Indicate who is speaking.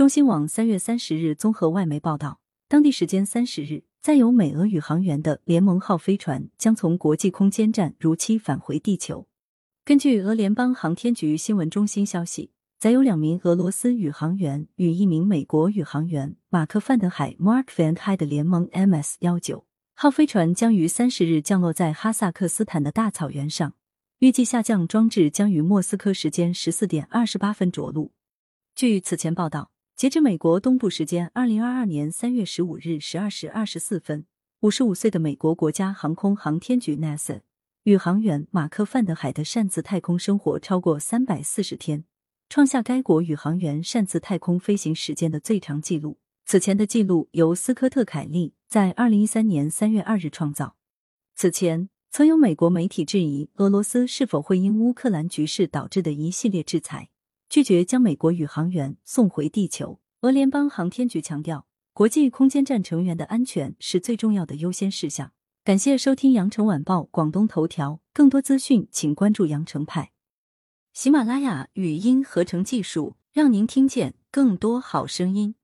Speaker 1: 中新网三月三十日综合外媒报道，当地时间三十日，载有美俄宇航员的联盟号飞船将从国际空间站如期返回地球。根据俄联邦航天局新闻中心消息，载有两名俄罗斯宇航员与一名美国宇航员马克·范德海 （Mark Van h i 的联盟 MS 幺九号飞船将于三十日降落在哈萨克斯坦的大草原上，预计下降装置将于莫斯科时间十四点二十八分着陆。据此前报道。截至美国东部时间二零二二年三月十五日十二时二十四分，五十五岁的美国国家航空航天局 NASA 宇航员马克·范德海的擅自太空生活超过三百四十天，创下该国宇航员擅自太空飞行时间的最长纪录。此前的记录由斯科特·凯利在二零一三年三月二日创造。此前，曾有美国媒体质疑俄罗斯是否会因乌克兰局势导致的一系列制裁。拒绝将美国宇航员送回地球。俄联邦航天局强调，国际空间站成员的安全是最重要的优先事项。感谢收听羊城晚报广东头条，更多资讯请关注羊城派。喜马拉雅语音合成技术，让您听见更多好声音。